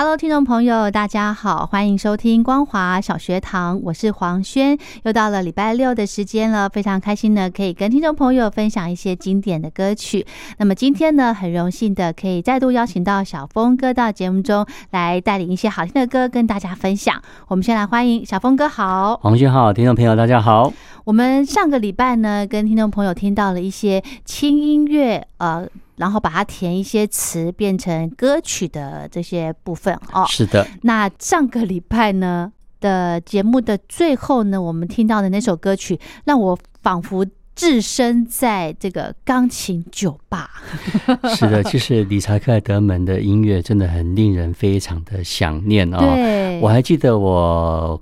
Hello，听众朋友，大家好，欢迎收听光华小学堂，我是黄轩。又到了礼拜六的时间了，非常开心呢，可以跟听众朋友分享一些经典的歌曲。那么今天呢，很荣幸的可以再度邀请到小峰哥到节目中来带领一些好听的歌跟大家分享。我们先来欢迎小峰哥，好，黄轩好，听众朋友大家好。我们上个礼拜呢，跟听众朋友听到了一些轻音乐，呃。然后把它填一些词变成歌曲的这些部分哦，是的。那上个礼拜呢的节目的最后呢，我们听到的那首歌曲，让我仿佛置身在这个钢琴酒吧。是的，其实理查克莱德门的音乐真的很令人非常的想念哦。对，我还记得我。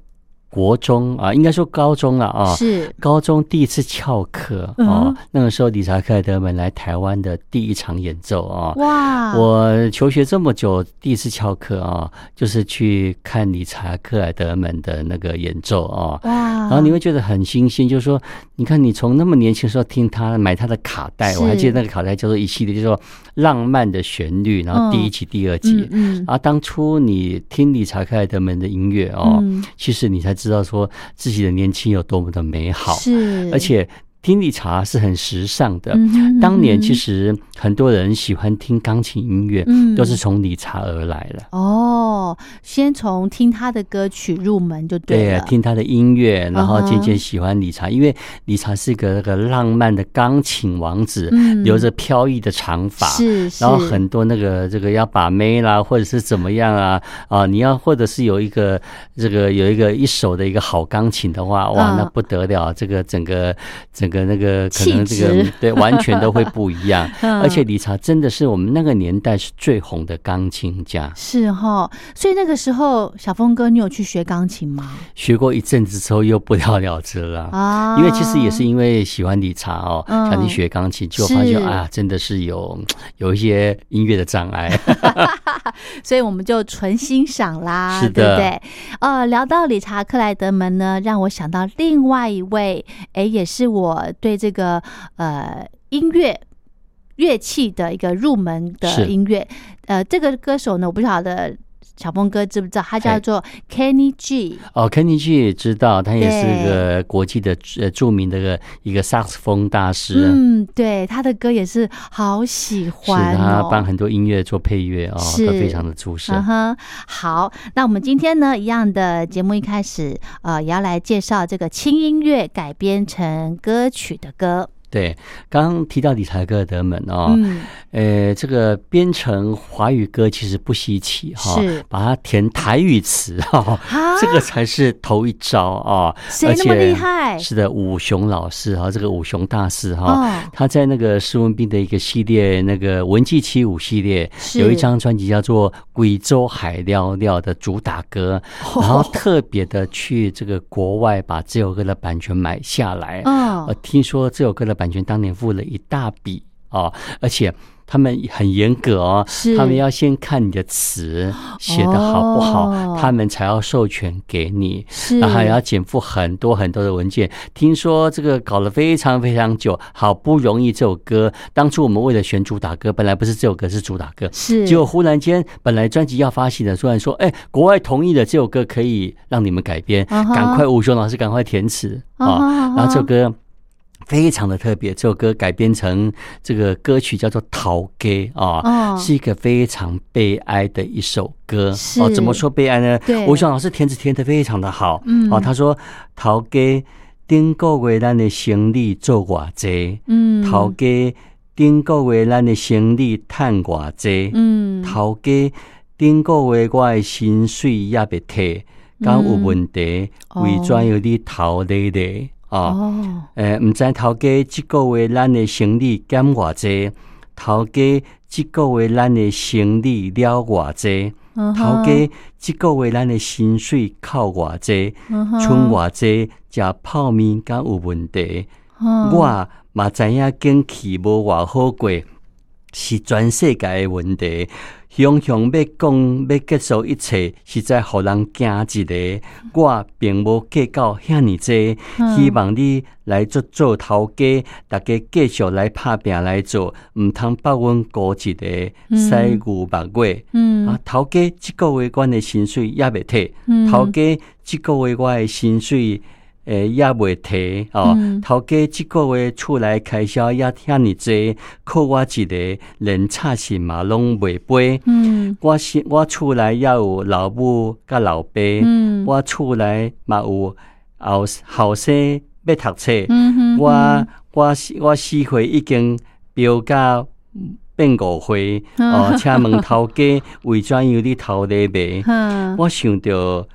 国中啊，应该说高中了啊，是高中第一次翘课啊。那个时候，理查克莱德门来台湾的第一场演奏啊，哇！我求学这么久，第一次翘课啊，就是去看理查克莱德门的那个演奏啊，哇！然后你会觉得很新鲜，就是说，你看你从那么年轻的时候听他买他的卡带，我还记得那个卡带叫做一系列，就是说浪漫的旋律，然后第一集、第二集，嗯，啊，当初你听理查克莱德门的音乐哦，其实你才知。知道说自己的年轻有多么的美好，是而且。听理查是很时尚的。当年其实很多人喜欢听钢琴音乐，都是从理查而来的。哦，先从听他的歌曲入门就对了。对，听他的音乐，然后渐渐喜欢理查，因为理查是个那个浪漫的钢琴王子，留着飘逸的长发，是，然后很多那个这个要把妹啦，或者是怎么样啊啊，你要或者是有一个这个有一个一手的一个好钢琴的话，哇，那不得了，这个整个整个。的那个可能这个对完全都会不一样，而且理查真的是我们那个年代是最红的钢琴家，是哈。所以那个时候，小峰哥，你有去学钢琴吗？学过一阵子之后又不了了之了啊。因为其实也是因为喜欢理查哦，想去学钢琴，就发现啊，真的是有有一些音乐的障碍，所以我们就纯欣赏啦，是对不对？呃，聊到理查克莱德门呢，让我想到另外一位，哎，也是我。对这个呃音乐乐器的一个入门的音乐，呃，这个歌手呢，我不晓得小峰哥知不知道，他叫做 Kenny G。哦，Kenny G 也知道，他也是个国际的呃著名的个一个萨克斯风大师。嗯，对，他的歌也是好喜欢，他帮很多音乐做配乐哦，都非常的出色。好，那我们今天呢，一样的节目一开始，呃，也要来介绍这个轻音乐改编成歌曲的歌。对，刚刚提到理查克德门哦，呃，这个编成华语歌其实不稀奇哈，是把它填台语词哈，这个才是头一招啊！谁那么厉害？是的，武雄老师哈，这个武雄大师哈，他在那个施文斌的一个系列，那个文记七五系列，有一张专辑叫做《贵州海料料》的主打歌，然后特别的去这个国外把这首歌的版权买下来，嗯，我听说这首歌的。版权当年付了一大笔哦，而且他们很严格哦，他们要先看你的词写的好不好，他们才要授权给你，然后还要减负很多很多的文件。听说这个搞了非常非常久，好不容易这首歌，当初我们为了选主打歌，本来不是这首歌是主打歌，是，结果忽然间本来专辑要发行的，突然说，哎，国外同意了这首歌可以让你们改编，赶快吴雄老师赶快填词啊，然后这首歌。非常的特别，这首歌改编成这个歌曲叫做《逃歌》啊，是一个非常悲哀的一首歌。哦，怎么说悲哀呢？对，吴雄老师填词填的非常的好。嗯，哦，他说《逃歌》顶个月咱的行李做偌济，嗯，头家顶个月咱的行李趁偌济，嗯，头家顶个月我的薪水也袂摕，敢有问题？哦为怎样你头咧咧？哦，哦，诶，毋知头家即个月咱的生理减偌济，头家即个月咱的生理了偌济，嗯头家即个月咱的薪水扣偌济，剩偌济食泡面敢有问题？嗯。我嘛知影景气无偌好过，是全世界的问题。雄雄要讲要结束一切，实在互人惊一个。我并无计较遐尼济，嗯希望你来做做头家，大家继续来拍拼来做，毋通把阮孤一个嗯西牛目月。嗯啊，头家即个月阮的薪水也袂摕，嗯头家即个月我的薪水诶也袂提哦嗯，头家即个月厝内开销也遐尼济，靠我一个连差事嘛拢袂飞。嗯。我是我厝内也有老母甲老爸，嗯。我厝内嘛有后后生要读册，嗯哼我我我四岁已经标到变五岁，嗯 哦，请问头家为怎样你头咧卖？嗯我想着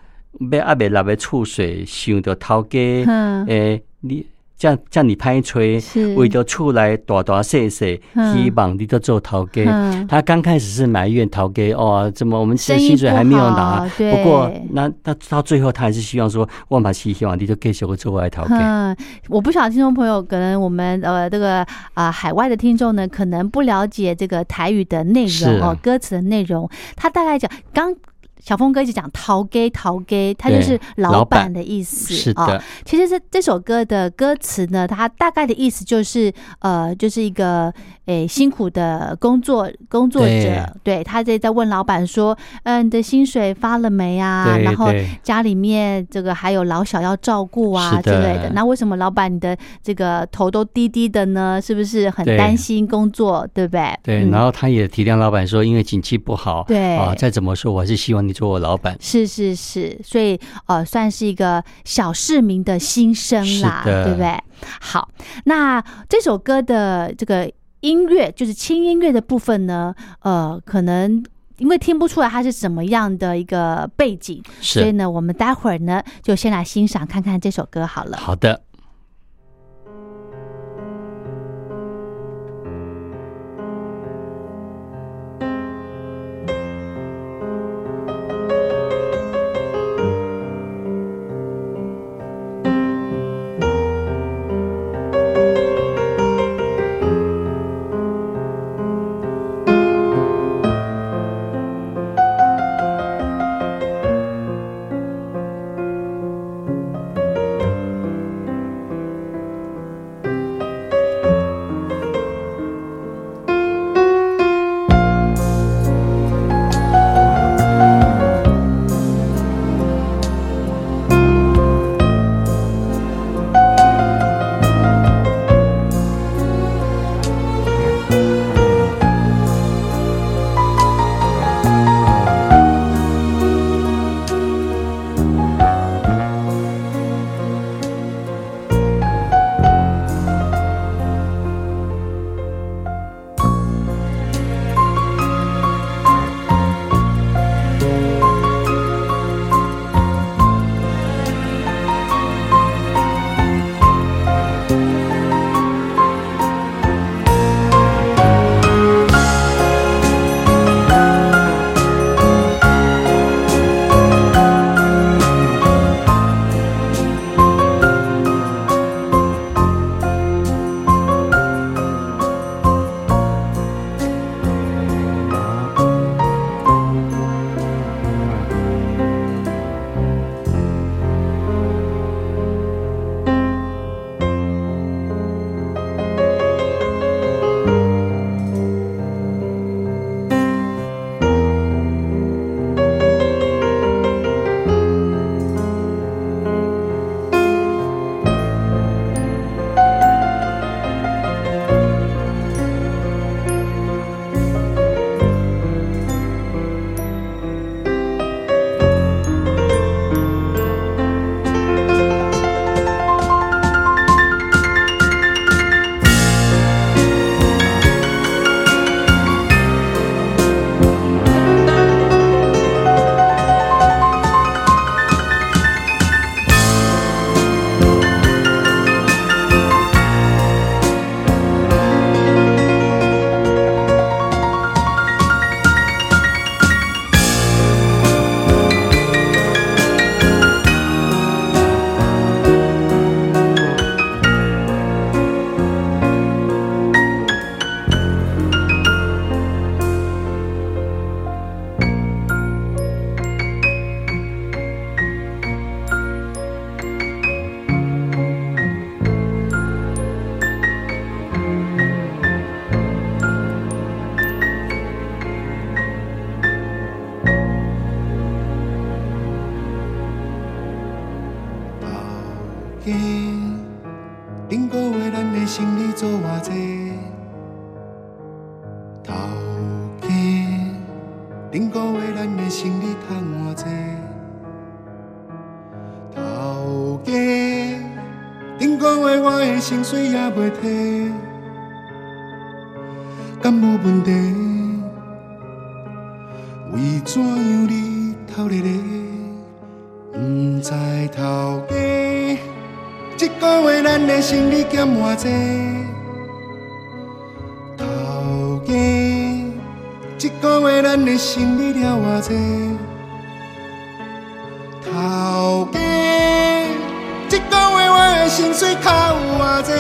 要还袂落的厝水，想着头家哼。诶，你这这你歹吹，是。为着厝内大大细细，嗯希望你都做头家。嗯他刚开始是埋怨头家哦，怎么我们生意薪水还没有拿。不过那那到最后，他还是希望说，我嘛是希望你就继续做我的头家。嗯，我不晓得听众朋友，可能我们呃这个啊、海外的听众呢，可能不了解这个台语的内容哦，歌词的内容。他大概讲，刚小峰哥一直讲“逃 gay 淘 gay”，他就是老老板板的意思。是的，哦其实这这首歌的歌词呢，它大概的意思就是，呃，就是一个诶辛苦的工作工作者，对他在在问老板说，嗯、你的薪水发了没啊？然后家里面这个还有老小要照顾啊之类的。那为什么老板你的这个头都低低的呢？是不是很担心工作，对不对？对，嗯然后他也体谅老板说，因为景气不好，对啊，再怎么说，我还是希望你做我老板。是是是，所以呃，算是一个小市民的心声啦，对不对？好，那这首歌的这个音乐，就是轻音乐的部分呢，呃，可能因为听不出来它是什么样的一个背景，所以呢，我们待会儿呢就先来欣赏看看这首歌好了。好的。的薪水也袂摕，敢无问题？为怎样你偷咧咧？不知头家，这个月咱的生意减偌济？头家，这个月咱的生意了偌济？头家，薪水扣偌济？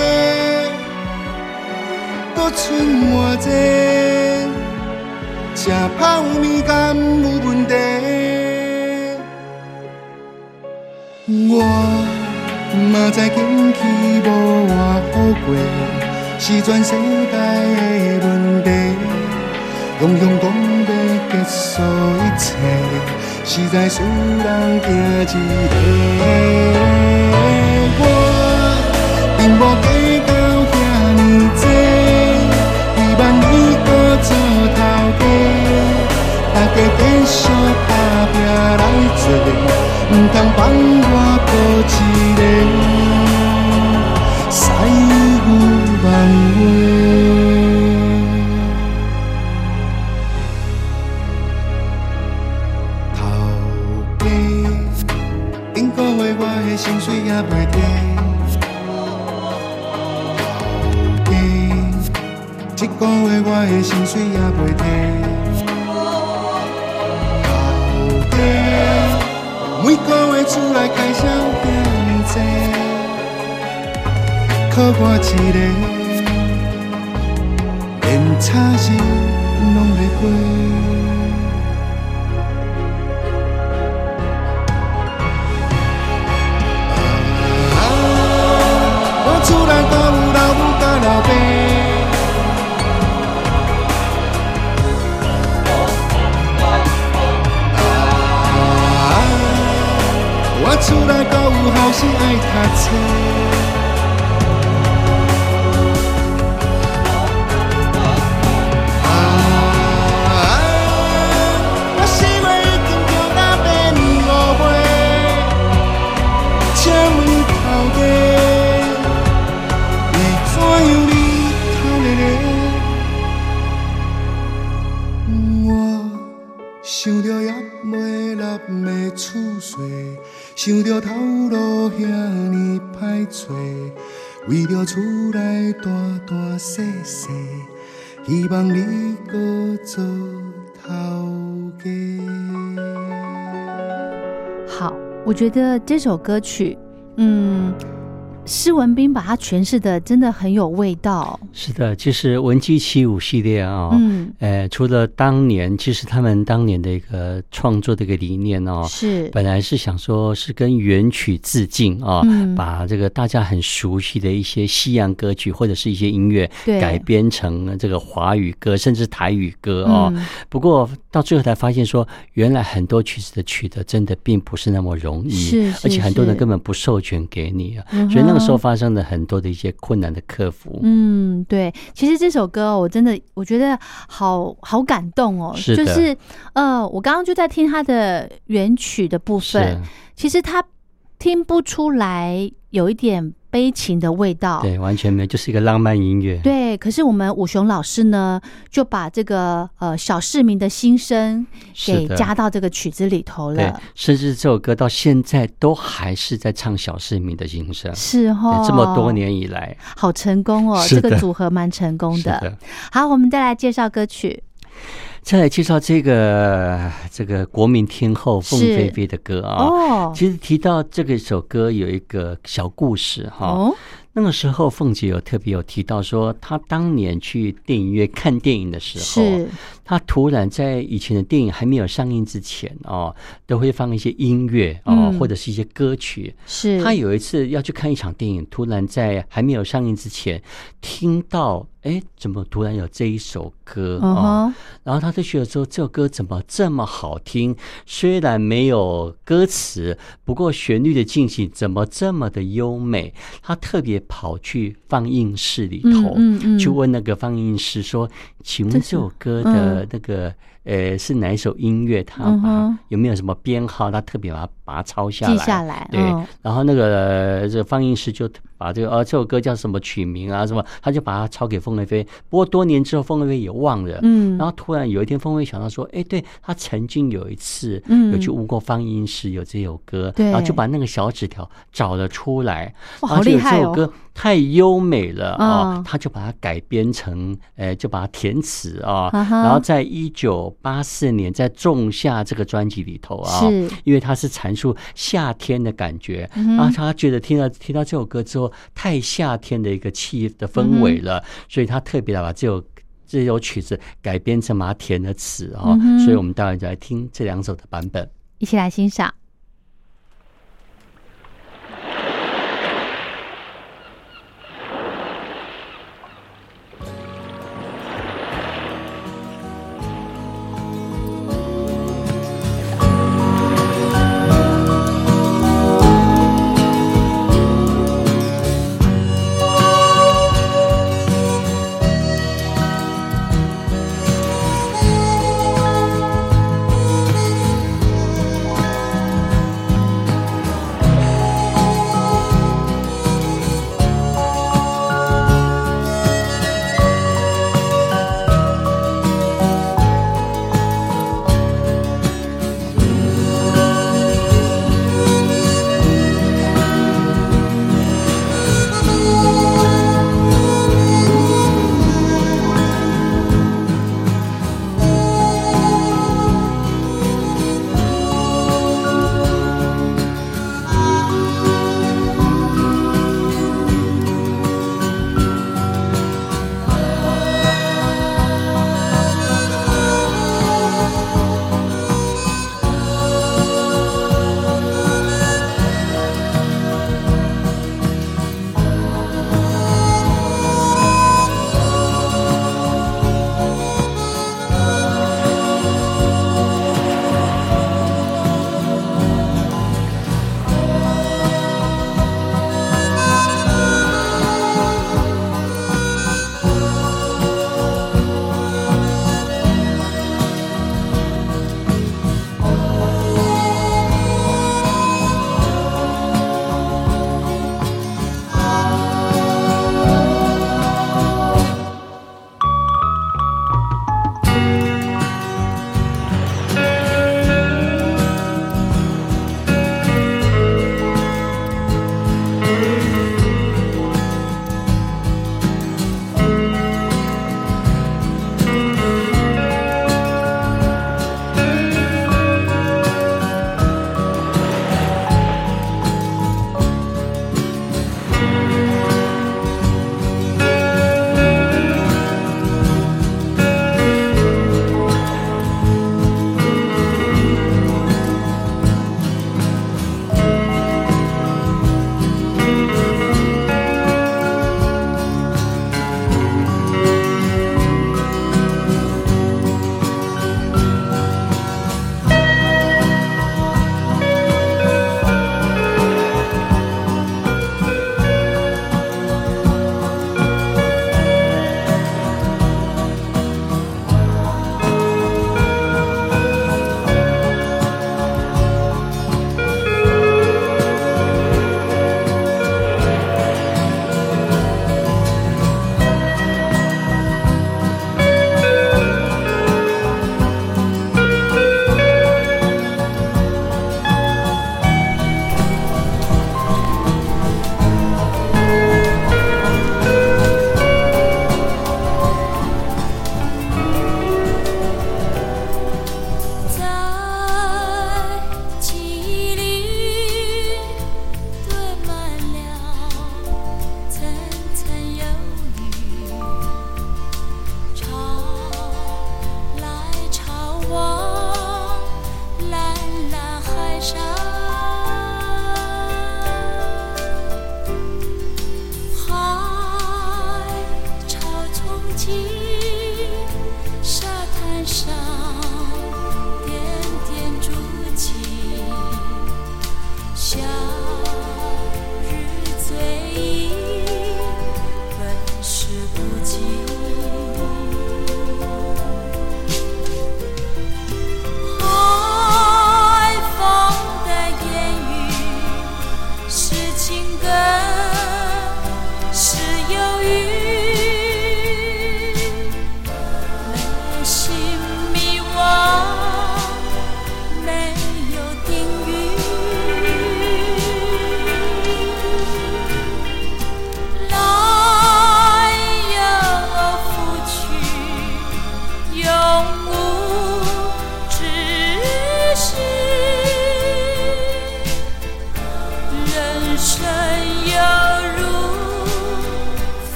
搁剩偌济？吃泡面敢有问题？我嘛知经济无偌好过，是全世界的问题。样样讲要结束一切，实在使人惊一个。我并无计较遐尼多，希望你搁做头家，大家继续打拼来做。唔通放我孤一个，西有梦话。头家，顶个月我的薪水也袂摕。个月我的薪水也袂摕。头家。每个月厝内开销遐尼多，靠我一个，连差事拢袂过。你偷咧咧？我想着也袂落的厝税。想着头找，为着厝内大大细细，希望你搁做头家。好，我觉得这首歌曲，嗯。施文斌把它诠释的真的很有味道。是的，其实文姬起舞系列啊，嗯，呃，除了当年，其实他们当年的一个创作的一个理念哦，是。本来是想说是跟原曲致敬啊，把这个大家很熟悉的一些西洋歌曲或者是一些音乐改编成这个华语歌，甚至台语歌哦。不过到最后才发现说，原来很多曲子的取得真的并不是那么容易，是，而且很多人根本不授权给你啊，所以那个时候发生了很多的一些困难的克服。嗯，对，其实这首歌我真的我觉得好好感动哦。是就是呃，我刚刚就在听他的原曲的部分，其实他听不出来有一点。悲情的味道，对，完全没有，就是一个浪漫音乐。对，可是我们武雄老师呢，就把这个呃小市民的心声给加到这个曲子里头了。甚至这首歌到现在都还是在唱小市民的心声，是哦，这么多年以来，好成功哦，这个组合蛮成功的。好，我们再来介绍歌曲。再来介绍这个这个国民天后凤飞飞的歌啊。哦，其实提到这个首歌有一个小故事哈。那个时候凤姐有特别有提到说，她当年去电影院看电影的时候，是她突然在以前的电影还没有上映之前哦，都会放一些音乐哦，嗯或者是一些歌曲。是，她有一次要去看一场电影，突然在还没有上映之前听到，哎，怎么突然有这一首歌啊哦？然后他就觉得说，这首歌怎么这么好听？虽然没有歌词，不过旋律的进行怎么这么的优美？他特别跑去放映室里头，嗯嗯嗯去问那个放映师说：“请问这首歌的那个、呃是哪一首音乐？他把嗯有没有什么编号？他特别把它把它抄下来记来。”下来，对，嗯然后那个、呃这个放映师就把这个呃这首歌叫什么曲名啊什么，他就把它抄给凤飞飞。不过多年之后，凤飞飞也忘了。嗯，然后突然有一天，凤飞想到说：“哎，对他曾经有一次，嗯有去问过放映师有这首歌，对然后就把那个小纸条找了出来，好厉害哦这首歌太优美了啊、嗯他就把它改编成，呃，就把它填词啊，然后在一九八四年在《仲夏》这个专辑里头啊，是。因为他是阐述夏天的感觉，嗯然后他觉得听到听到这首歌之后，太夏天的一个气的氛围嗯了，所以他特别的把这首这首曲子改编成把它填了词啊、所以我们待会就来听这两首的版本。一起来欣赏。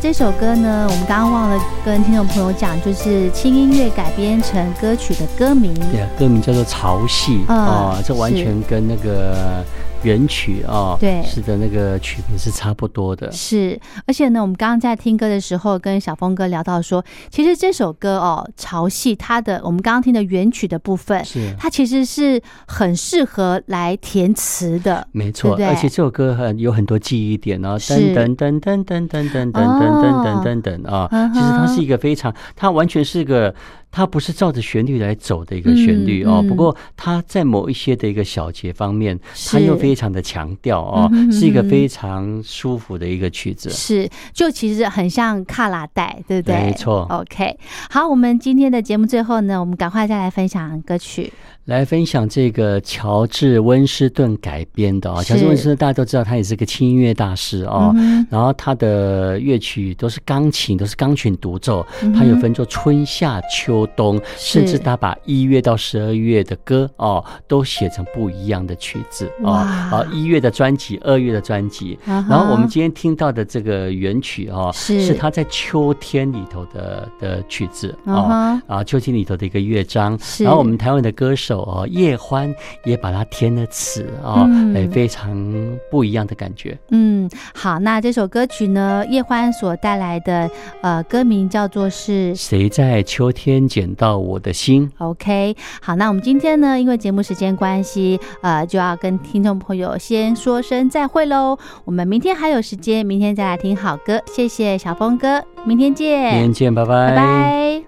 这首歌呢，我们刚刚忘了跟听众朋友讲，就是轻音乐改编成歌曲的歌名。对啊，歌名叫做《潮汐》啊，这完全跟那个。原曲哦，对，是的，那个曲名是差不多的。是，而且呢，我们刚刚在听歌的时候，跟小峰哥聊到说，其实这首歌哦，《潮汐》它的我们刚刚听的原曲的部分，是它其实是很适合来填词的，没错。而且这首歌很有很多记忆点哦，噔噔噔噔噔噔噔噔噔噔噔噔啊，其实它是一个非常，它完全是个。它不是照着旋律来走的一个旋律哦，不过它在某一些的一个小节方面，它又非常的强调哦，是一个非常舒服的一个曲子。是，就其实很像卡拉带，对不对？没错。OK，好，我们今天的节目最后呢，我们赶快再来分享歌曲。来分享这个乔治温斯顿改编的啊，乔治温斯顿大家都知道，他也是个轻音乐大师哦。然后他的乐曲都是钢琴，都是钢琴独奏。他有分作春夏秋冬，甚至他把一月到十二月的歌哦，都写成不一样的曲子哦。啊，一月的专辑，二月的专辑。然后我们今天听到的这个原曲哦，是他在秋天里头的的曲子哦，啊，秋天里头的一个乐章。然后我们台湾的歌手。哦，叶欢也把它填了词啊，哎，非常不一样的感觉。嗯，好，那这首歌曲呢，叶欢所带来的呃歌名叫做是谁在秋天捡到我的心？OK，好，那我们今天呢，因为节目时间关系，呃，就要跟听众朋友先说声再会喽。我们明天还有时间，明天再来听好歌。谢谢小峰哥，明天见，明天见，拜拜，拜拜。